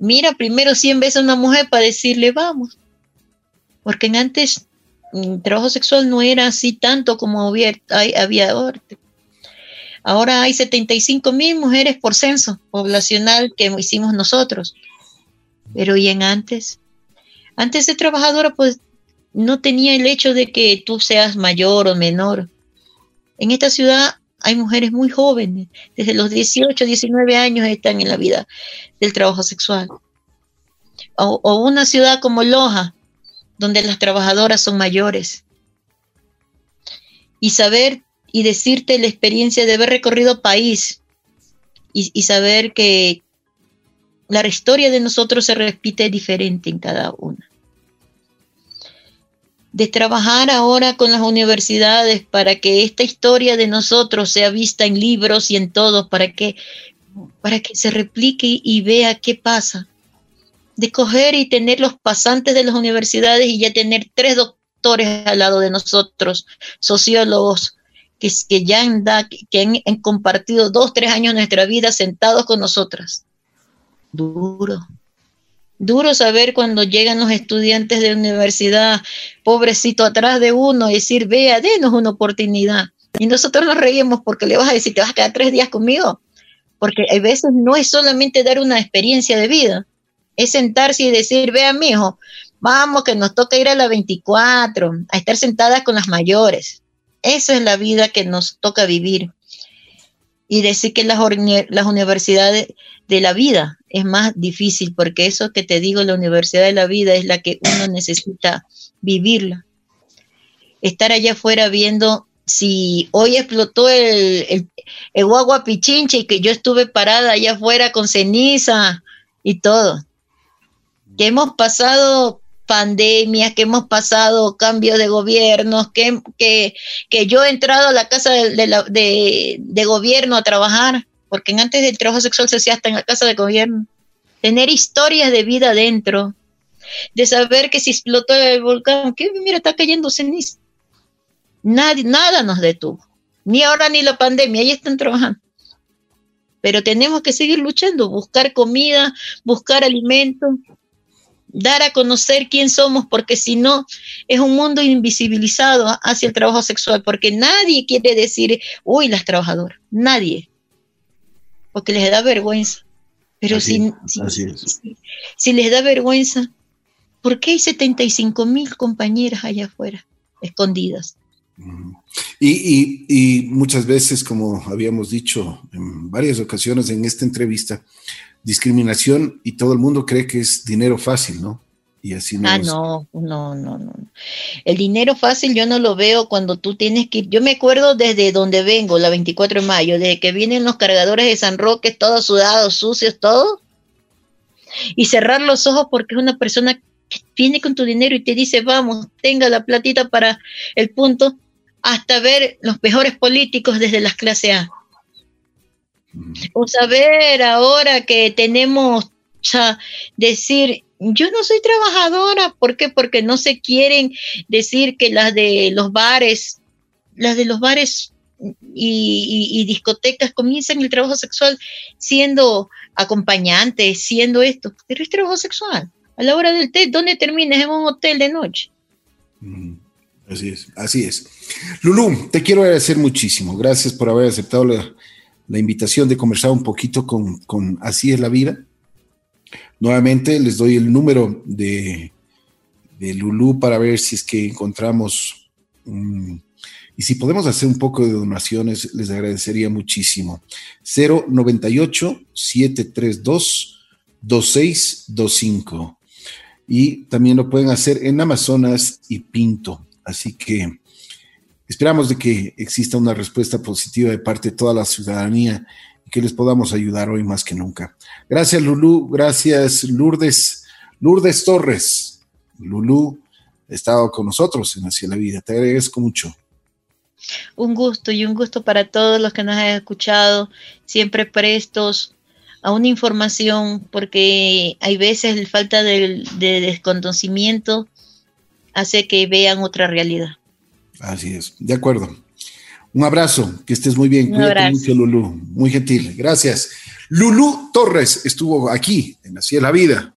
mira primero 100 veces a una mujer para decirle vamos. Porque en antes el mm, trabajo sexual no era así tanto como había, había ahora. Ahora hay 75 mil mujeres por censo poblacional que hicimos nosotros. Pero ¿y en antes? Antes de trabajadora, pues no tenía el hecho de que tú seas mayor o menor. En esta ciudad hay mujeres muy jóvenes, desde los 18, 19 años están en la vida del trabajo sexual. O, una ciudad como Loja, donde las trabajadoras son mayores. Y saber y decirte la experiencia de haber recorrido país y saber que la historia de nosotros se repite diferente en cada una de trabajar ahora con las universidades para que esta historia de nosotros sea vista en libros y en todo, para que, para que se replique y vea qué pasa. De coger y tener los pasantes de las universidades y ya tener tres doctores al lado de nosotros, sociólogos, que, que ya han, que han, han compartido dos, tres años de nuestra vida sentados con nosotras. Duro, Duro saber cuando llegan los estudiantes de universidad, pobrecito atrás de uno, decir, vea, denos una oportunidad. Y nosotros nos reímos porque le vas a decir, te vas a quedar tres días conmigo. Porque a veces no es solamente dar una experiencia de vida, es sentarse y decir, vea, mi hijo, vamos, que nos toca ir a la 24, a estar sentadas con las mayores. Esa es la vida que nos toca vivir. Y decir que las, las universidades de la vida es más difícil, porque eso que te digo, la universidad de la vida es la que uno necesita vivirla. Estar allá afuera viendo si hoy explotó el, el, el guagua pichinche y que yo estuve parada allá afuera con ceniza y todo. Que hemos pasado pandemias, que hemos pasado cambios de gobiernos, que, que, que yo he entrado a la casa de, de, de gobierno a trabajar porque antes del trabajo sexual se hacía hasta en la casa de gobierno. Tener historias de vida dentro, de saber que si explotó el volcán, que mira, está cayendo ceniza. Nadie, nada nos detuvo, ni ahora ni la pandemia, ahí están trabajando. Pero tenemos que seguir luchando, buscar comida, buscar alimento, dar a conocer quién somos, porque si no, es un mundo invisibilizado hacia el trabajo sexual, porque nadie quiere decir, uy, las trabajadoras, nadie porque les da vergüenza. Pero si, si, les da vergüenza, ¿por qué hay 75 mil compañeras allá afuera, escondidas? Y, y, muchas veces, como habíamos dicho en varias ocasiones en esta entrevista, discriminación y todo el mundo cree que es dinero fácil, ¿no? Y así no. Ah, no, no, no, no. El dinero fácil yo no lo veo cuando tú tienes que Yo me acuerdo desde donde vengo, la 24 de mayo, desde que vienen los cargadores de San Roque, todos sudados, sucios, todo. Y cerrar los ojos porque es una persona que viene con tu dinero y te dice, vamos, tenga la platita para el punto, hasta ver los mejores políticos desde las clase A. O saber ahora que tenemos, o sea, decir, yo no soy trabajadora, ¿por qué? Porque no se quieren decir que las de los bares, las de los bares y, discotecas comienzan el trabajo sexual siendo acompañantes, siendo esto, pero es trabajo sexual. A la hora del té, ¿dónde terminas? En un hotel de noche. Así es, así es. Lulú, te quiero agradecer muchísimo. Gracias por haber aceptado la, invitación de conversar un poquito con, Así es la vida. Nuevamente les doy el número de, de Lulú para ver si es que encontramos y si podemos hacer un poco de donaciones, les agradecería muchísimo. 098 732 2625 y también lo pueden hacer en Amazonas y Pinto. Así que esperamos de que exista una respuesta positiva de parte de toda la ciudadanía y que les podamos ayudar hoy más que nunca. Gracias Lulú, gracias Lourdes, Lourdes Torres. Lulú ha estado con nosotros en Hacia la Vida. Te agradezco mucho. Un gusto y un gusto para todos los que nos han escuchado, siempre prestos a una información, porque hay veces la falta de, desconocimiento hace que vean otra realidad. Así es, de acuerdo. Un abrazo, que estés muy bien. Cuídate mucho, Lulú. Muy gentil. Gracias. Lulú Torres estuvo aquí en Así es la Vida.